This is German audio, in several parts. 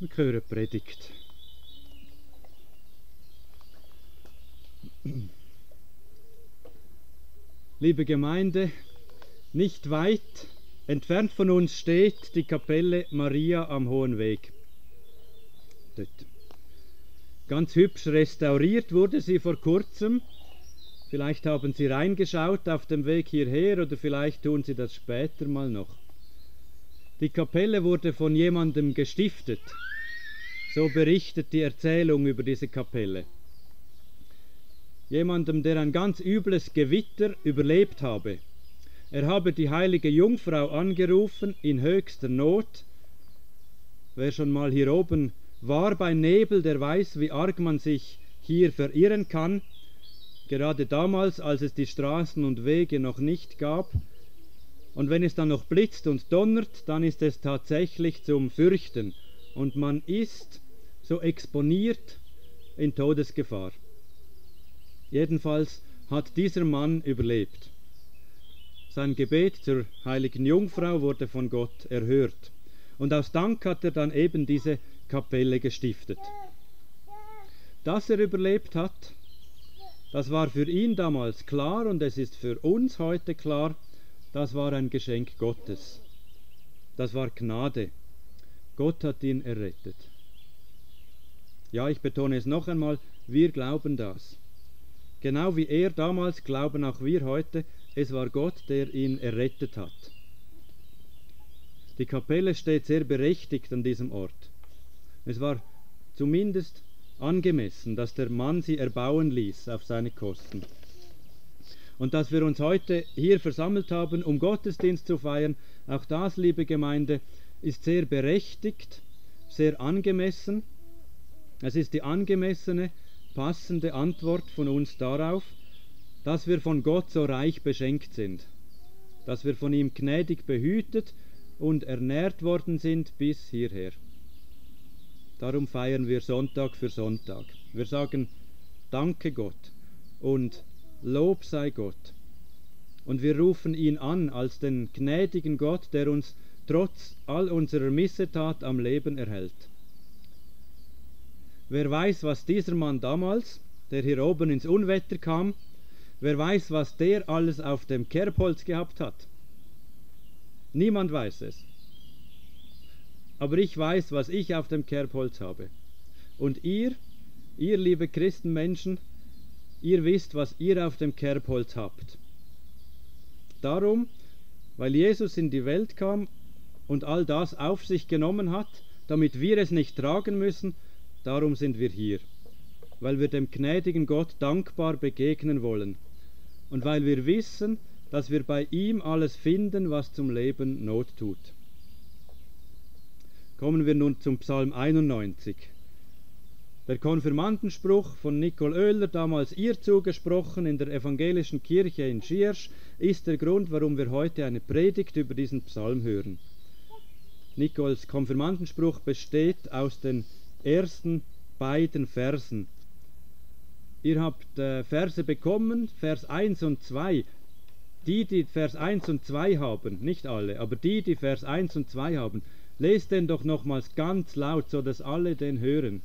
Wir hören Predigt. Liebe Gemeinde, nicht weit entfernt von uns steht die Kapelle Maria am Hohen Weg. Dort. Ganz hübsch restauriert wurde sie vor kurzem. Vielleicht haben Sie reingeschaut auf dem Weg hierher oder vielleicht tun Sie das später mal noch. Die Kapelle wurde von jemandem gestiftet. So berichtet die Erzählung über diese Kapelle. Jemandem, der ein ganz übles Gewitter überlebt habe. Er habe die heilige Jungfrau angerufen in höchster Not. Wer schon mal hier oben war bei Nebel, der weiß, wie arg man sich hier verirren kann. Gerade damals, als es die Straßen und Wege noch nicht gab. Und wenn es dann noch blitzt und donnert, dann ist es tatsächlich zum Fürchten. Und man ist so exponiert in Todesgefahr. Jedenfalls hat dieser Mann überlebt. Sein Gebet zur heiligen Jungfrau wurde von Gott erhört. Und aus Dank hat er dann eben diese Kapelle gestiftet. Dass er überlebt hat, das war für ihn damals klar und es ist für uns heute klar, das war ein Geschenk Gottes. Das war Gnade. Gott hat ihn errettet. Ja, ich betone es noch einmal, wir glauben das. Genau wie er damals glauben auch wir heute, es war Gott, der ihn errettet hat. Die Kapelle steht sehr berechtigt an diesem Ort. Es war zumindest angemessen, dass der Mann sie erbauen ließ auf seine Kosten. Und dass wir uns heute hier versammelt haben, um Gottesdienst zu feiern, auch das, liebe Gemeinde, ist sehr berechtigt, sehr angemessen. Es ist die angemessene, passende Antwort von uns darauf, dass wir von Gott so reich beschenkt sind, dass wir von ihm gnädig behütet und ernährt worden sind bis hierher. Darum feiern wir Sonntag für Sonntag. Wir sagen Danke Gott und Lob sei Gott. Und wir rufen ihn an als den gnädigen Gott, der uns trotz all unserer Missetat am Leben erhält. Wer weiß, was dieser Mann damals, der hier oben ins Unwetter kam, wer weiß, was der alles auf dem Kerbholz gehabt hat? Niemand weiß es. Aber ich weiß, was ich auf dem Kerbholz habe. Und ihr, ihr liebe Christenmenschen, ihr wisst, was ihr auf dem Kerbholz habt. Darum, weil Jesus in die Welt kam und all das auf sich genommen hat, damit wir es nicht tragen müssen, Darum sind wir hier, weil wir dem gnädigen Gott dankbar begegnen wollen und weil wir wissen, dass wir bei ihm alles finden, was zum Leben Not tut. Kommen wir nun zum Psalm 91. Der Konfirmandenspruch von Nicole Oehler, damals ihr zugesprochen in der evangelischen Kirche in Schiersch, ist der Grund, warum wir heute eine Predigt über diesen Psalm hören. Nicoles Konfirmandenspruch besteht aus den ersten beiden Versen. Ihr habt äh, Verse bekommen, Vers 1 und 2. Die, die Vers 1 und 2 haben, nicht alle, aber die, die Vers 1 und 2 haben, lest den doch nochmals ganz laut, so dass alle den hören.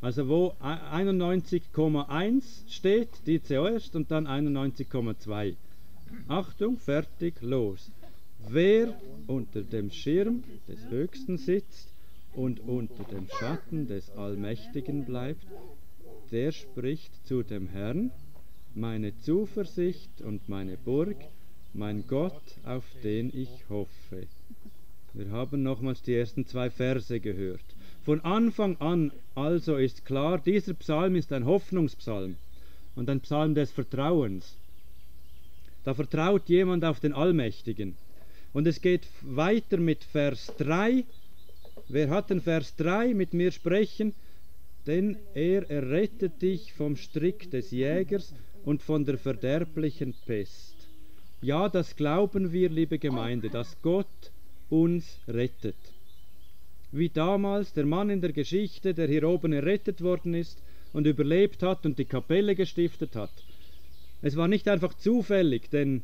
Also wo 91,1 steht, die zuerst und dann 91,2. Achtung, fertig, los. Wer unter dem Schirm des Höchsten sitzt, und unter dem Schatten des Allmächtigen bleibt, der spricht zu dem Herrn, meine Zuversicht und meine Burg, mein Gott, auf den ich hoffe. Wir haben nochmals die ersten zwei Verse gehört. Von Anfang an also ist klar, dieser Psalm ist ein Hoffnungspsalm und ein Psalm des Vertrauens. Da vertraut jemand auf den Allmächtigen. Und es geht weiter mit Vers 3 Wer hat den Vers 3 mit mir sprechen? Denn er errettet dich vom Strick des Jägers und von der verderblichen Pest. Ja, das glauben wir, liebe Gemeinde, dass Gott uns rettet. Wie damals der Mann in der Geschichte, der hier oben errettet worden ist und überlebt hat und die Kapelle gestiftet hat. Es war nicht einfach zufällig, denn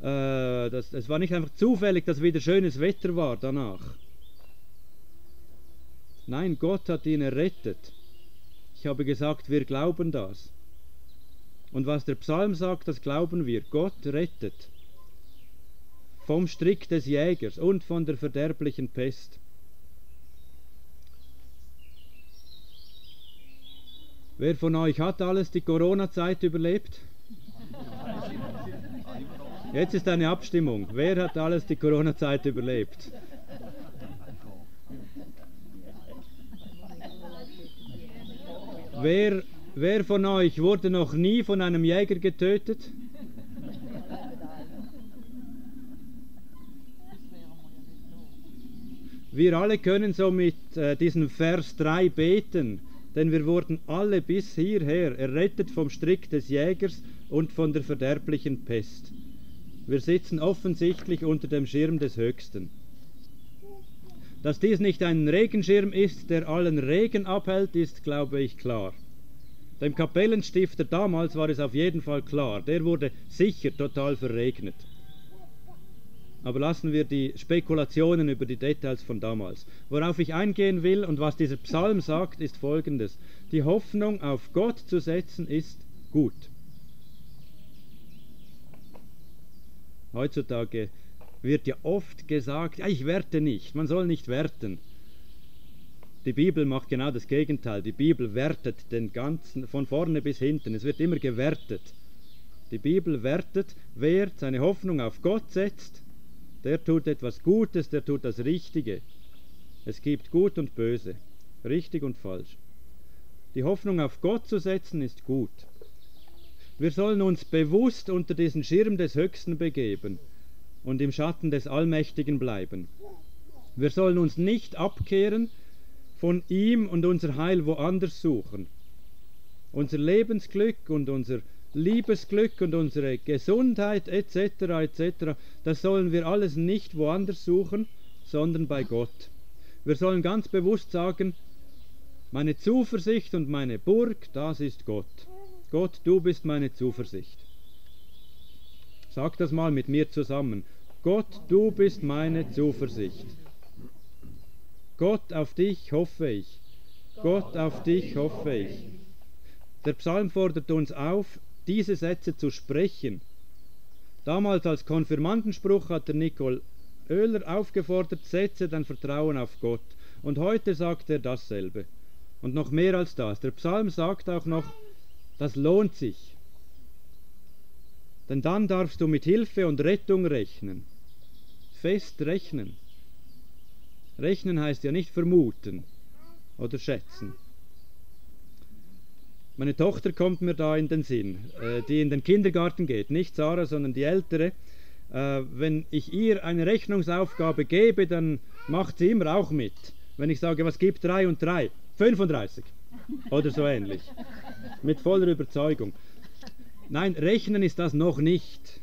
äh, das, es war nicht einfach zufällig, dass wieder schönes Wetter war danach Nein, Gott hat ihn errettet. Ich habe gesagt, wir glauben das. Und was der Psalm sagt, das glauben wir. Gott rettet vom Strick des Jägers und von der verderblichen Pest. Wer von euch hat alles die Corona-Zeit überlebt? Jetzt ist eine Abstimmung. Wer hat alles die Corona-Zeit überlebt? Wer, wer von euch wurde noch nie von einem Jäger getötet? Wir alle können somit äh, diesen Vers 3 beten, denn wir wurden alle bis hierher errettet vom Strick des Jägers und von der verderblichen Pest. Wir sitzen offensichtlich unter dem Schirm des Höchsten. Dass dies nicht ein Regenschirm ist, der allen Regen abhält, ist, glaube ich, klar. Dem Kapellenstifter damals war es auf jeden Fall klar, der wurde sicher total verregnet. Aber lassen wir die Spekulationen über die Details von damals. Worauf ich eingehen will und was dieser Psalm sagt, ist folgendes. Die Hoffnung auf Gott zu setzen ist gut. Heutzutage wird ja oft gesagt, ja, ich werte nicht, man soll nicht werten. Die Bibel macht genau das Gegenteil. Die Bibel wertet den ganzen, von vorne bis hinten. Es wird immer gewertet. Die Bibel wertet, wer seine Hoffnung auf Gott setzt, der tut etwas Gutes, der tut das Richtige. Es gibt Gut und Böse, richtig und falsch. Die Hoffnung auf Gott zu setzen ist gut. Wir sollen uns bewusst unter diesen Schirm des Höchsten begeben und im Schatten des Allmächtigen bleiben. Wir sollen uns nicht abkehren, von ihm und unser Heil woanders suchen. Unser Lebensglück und unser Liebesglück und unsere Gesundheit etc. etc. Das sollen wir alles nicht woanders suchen, sondern bei Gott. Wir sollen ganz bewusst sagen, meine Zuversicht und meine Burg, das ist Gott. Gott, du bist meine Zuversicht. Sag das mal mit mir zusammen. Gott, du bist meine Zuversicht. Gott, auf dich hoffe ich. Gott, auf dich hoffe ich. Der Psalm fordert uns auf, diese Sätze zu sprechen. Damals als Konfirmandenspruch hat der Nicole Oehler aufgefordert, setze dein Vertrauen auf Gott. Und heute sagt er dasselbe. Und noch mehr als das. Der Psalm sagt auch noch, das lohnt sich. Denn dann darfst du mit Hilfe und Rettung rechnen. Fest rechnen. Rechnen heißt ja nicht vermuten oder schätzen. Meine Tochter kommt mir da in den Sinn, äh, die in den Kindergarten geht, nicht Sarah, sondern die ältere. Äh, wenn ich ihr eine Rechnungsaufgabe gebe, dann macht sie immer auch mit. Wenn ich sage, was gibt 3 und 3? 35 oder so ähnlich. Mit voller Überzeugung. Nein, rechnen ist das noch nicht.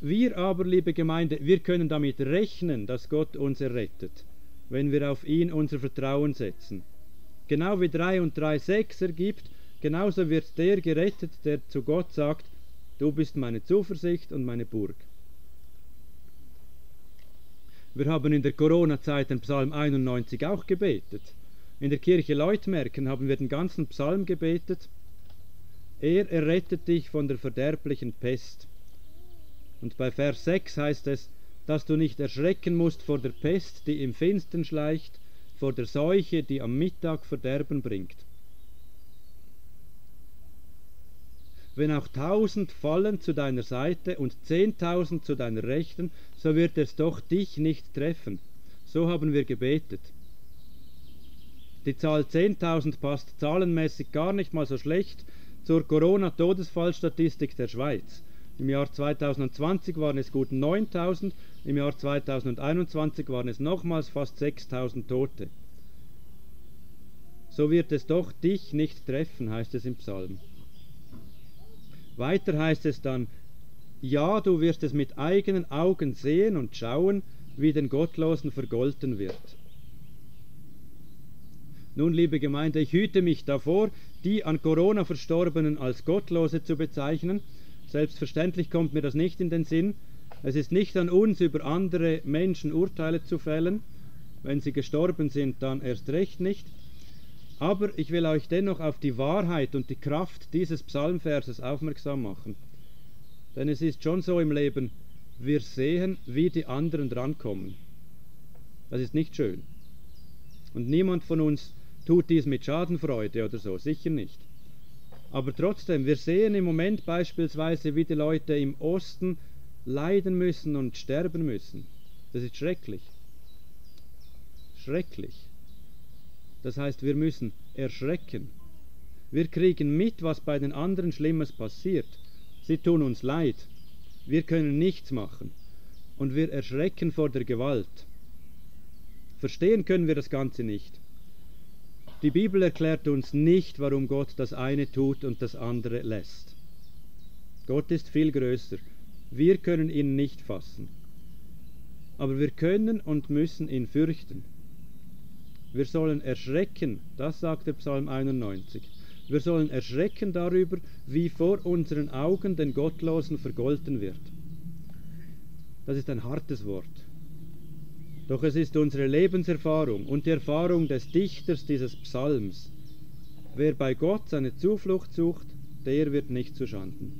Wir aber, liebe Gemeinde, wir können damit rechnen, dass Gott uns errettet, wenn wir auf ihn unser Vertrauen setzen. Genau wie 3 und 3 6 ergibt, genauso wird der gerettet, der zu Gott sagt, du bist meine Zuversicht und meine Burg. Wir haben in der Corona-Zeit den Psalm 91 auch gebetet. In der Kirche Leutmerken haben wir den ganzen Psalm gebetet. Er errettet dich von der verderblichen Pest. Und bei Vers 6 heißt es, dass du nicht erschrecken musst vor der Pest, die im Finstern schleicht, vor der Seuche, die am Mittag Verderben bringt. Wenn auch tausend fallen zu deiner Seite und zehntausend zu deiner Rechten, so wird es doch dich nicht treffen. So haben wir gebetet. Die Zahl 10.000 passt zahlenmäßig gar nicht mal so schlecht zur Corona-Todesfallstatistik der Schweiz. Im Jahr 2020 waren es gut 9000, im Jahr 2021 waren es nochmals fast 6000 Tote. So wird es doch dich nicht treffen, heißt es im Psalm. Weiter heißt es dann, ja, du wirst es mit eigenen Augen sehen und schauen, wie den Gottlosen vergolten wird. Nun, liebe Gemeinde, ich hüte mich davor, die an Corona Verstorbenen als Gottlose zu bezeichnen, Selbstverständlich kommt mir das nicht in den Sinn. Es ist nicht an uns, über andere Menschen Urteile zu fällen. wenn sie gestorben sind, dann erst recht nicht. Aber ich will euch dennoch auf die Wahrheit und die Kraft dieses Psalmverses aufmerksam machen. Denn es ist schon so im Leben, wir sehen, wie die anderen drankommen. Das ist nicht schön. Und niemand von uns tut dies mit Schadenfreude oder so, sicher nicht. Aber trotzdem, wir sehen im Moment beispielsweise, wie die Leute im Osten leiden müssen und sterben müssen. Das ist schrecklich. Schrecklich. Das heißt, wir müssen erschrecken. Wir kriegen mit, was bei den anderen Schlimmes passiert. Sie tun uns leid. Wir können nichts machen. Und wir erschrecken vor der Gewalt. Verstehen können wir das Ganze nicht. Die Bibel erklärt uns nicht, warum Gott das eine tut und das andere lässt. Gott ist viel größer. Wir können ihn nicht fassen. Aber wir können und müssen ihn fürchten. Wir sollen erschrecken, das sagt der Psalm 91. Wir sollen erschrecken darüber, wie vor unseren Augen den Gottlosen vergolten wird. Das ist ein hartes Wort. Doch es ist unsere Lebenserfahrung und die Erfahrung des Dichters dieses Psalms. Wer bei Gott seine Zuflucht sucht, der wird nicht zu Schanden.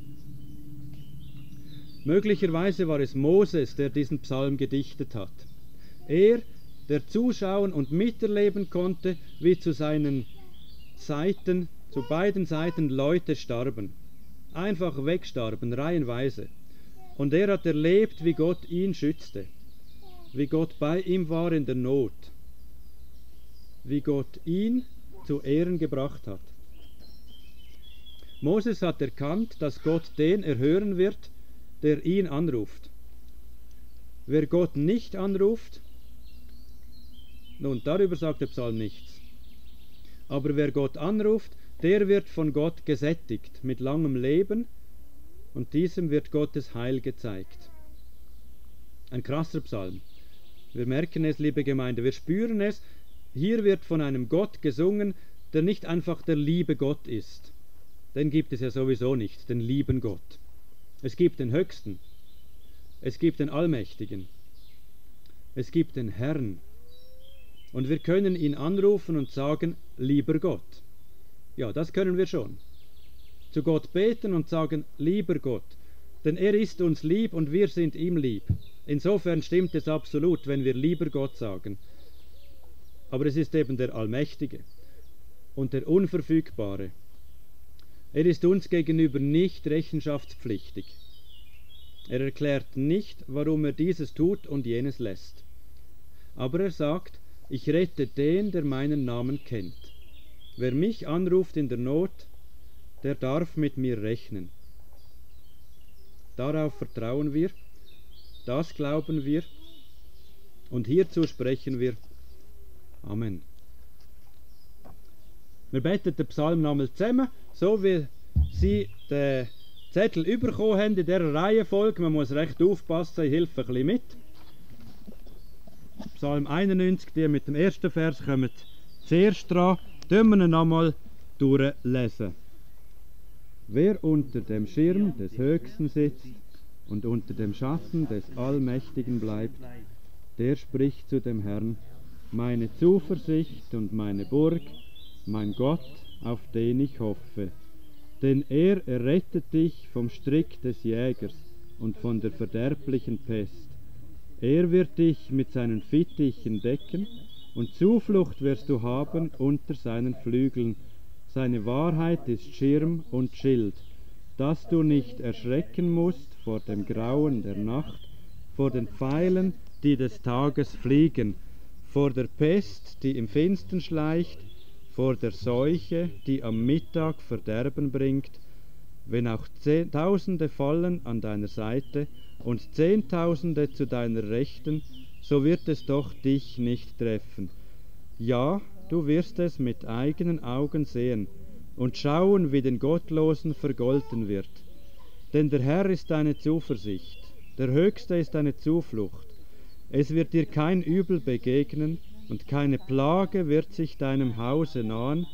Möglicherweise war es Moses, der diesen Psalm gedichtet hat. Er, der zuschauen und miterleben konnte, wie zu seinen Seiten, zu beiden Seiten Leute starben. Einfach wegstarben, reihenweise. Und er hat erlebt, wie Gott ihn schützte wie Gott bei ihm war in der Not, wie Gott ihn zu Ehren gebracht hat. Moses hat erkannt, dass Gott den erhören wird, der ihn anruft. Wer Gott nicht anruft, nun darüber sagt der Psalm nichts. Aber wer Gott anruft, der wird von Gott gesättigt mit langem Leben und diesem wird Gottes Heil gezeigt. Ein krasser Psalm. Wir merken es, liebe Gemeinde, wir spüren es. Hier wird von einem Gott gesungen, der nicht einfach der liebe Gott ist. Den gibt es ja sowieso nicht, den lieben Gott. Es gibt den Höchsten. Es gibt den Allmächtigen. Es gibt den Herrn. Und wir können ihn anrufen und sagen, lieber Gott. Ja, das können wir schon. Zu Gott beten und sagen, lieber Gott. Denn er ist uns lieb und wir sind ihm lieb. Insofern stimmt es absolut, wenn wir lieber Gott sagen. Aber es ist eben der Allmächtige und der Unverfügbare. Er ist uns gegenüber nicht rechenschaftspflichtig. Er erklärt nicht, warum er dieses tut und jenes lässt. Aber er sagt, ich rette den, der meinen Namen kennt. Wer mich anruft in der Not, der darf mit mir rechnen. Darauf vertrauen wir das glauben wir und hierzu sprechen wir Amen. Wir beten den Psalm nochmal zusammen, so wie Sie den Zettel bekommen haben in dieser Reihenfolge. Man muss recht aufpassen, ich helfe ein bisschen mit. Psalm 91, die mit dem ersten Vers kommen zuerst dran. Tun wir ihn nochmal durchlesen. Wer unter dem Schirm des Höchsten sitzt, und unter dem Schatten des Allmächtigen bleibt, der spricht zu dem Herrn, meine Zuversicht und meine Burg, mein Gott, auf den ich hoffe. Denn er errettet dich vom Strick des Jägers und von der verderblichen Pest. Er wird dich mit seinen Fittichen decken, und Zuflucht wirst du haben unter seinen Flügeln. Seine Wahrheit ist Schirm und Schild dass du nicht erschrecken musst vor dem Grauen der Nacht, vor den Pfeilen, die des Tages fliegen, vor der Pest, die im Finstern schleicht, vor der Seuche, die am Mittag Verderben bringt, wenn auch Tausende fallen an deiner Seite und Zehntausende zu deiner Rechten, so wird es doch dich nicht treffen. Ja, du wirst es mit eigenen Augen sehen, und schauen, wie den Gottlosen vergolten wird. Denn der Herr ist deine Zuversicht, der Höchste ist deine Zuflucht. Es wird dir kein Übel begegnen und keine Plage wird sich deinem Hause nahen,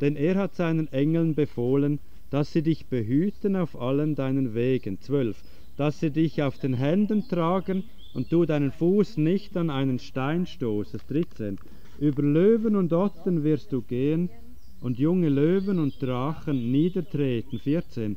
denn er hat seinen Engeln befohlen, dass sie dich behüten auf allen deinen Wegen. 12. Dass sie dich auf den Händen tragen und tu deinen Fuß nicht an einen Stein stoßen. 13. Über Löwen und Ottern wirst du gehen und junge Löwen und Drachen niedertreten. 14.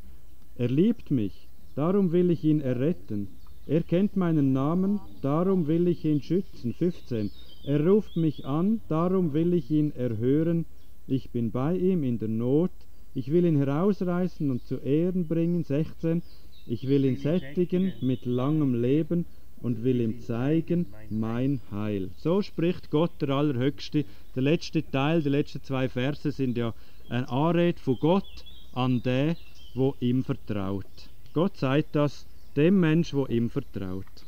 Er liebt mich, darum will ich ihn erretten. Er kennt meinen Namen, darum will ich ihn schützen. 15. Er ruft mich an, darum will ich ihn erhören. Ich bin bei ihm in der Not. Ich will ihn herausreißen und zu Ehren bringen. 16. Ich will ihn sättigen mit langem Leben und will ihm zeigen mein Heil. So spricht Gott der Allerhöchste. Der letzte Teil, die letzten zwei Verse sind ja ein Anrede von Gott an den, wo ihm vertraut. Gott sagt das dem Mensch, wo ihm vertraut.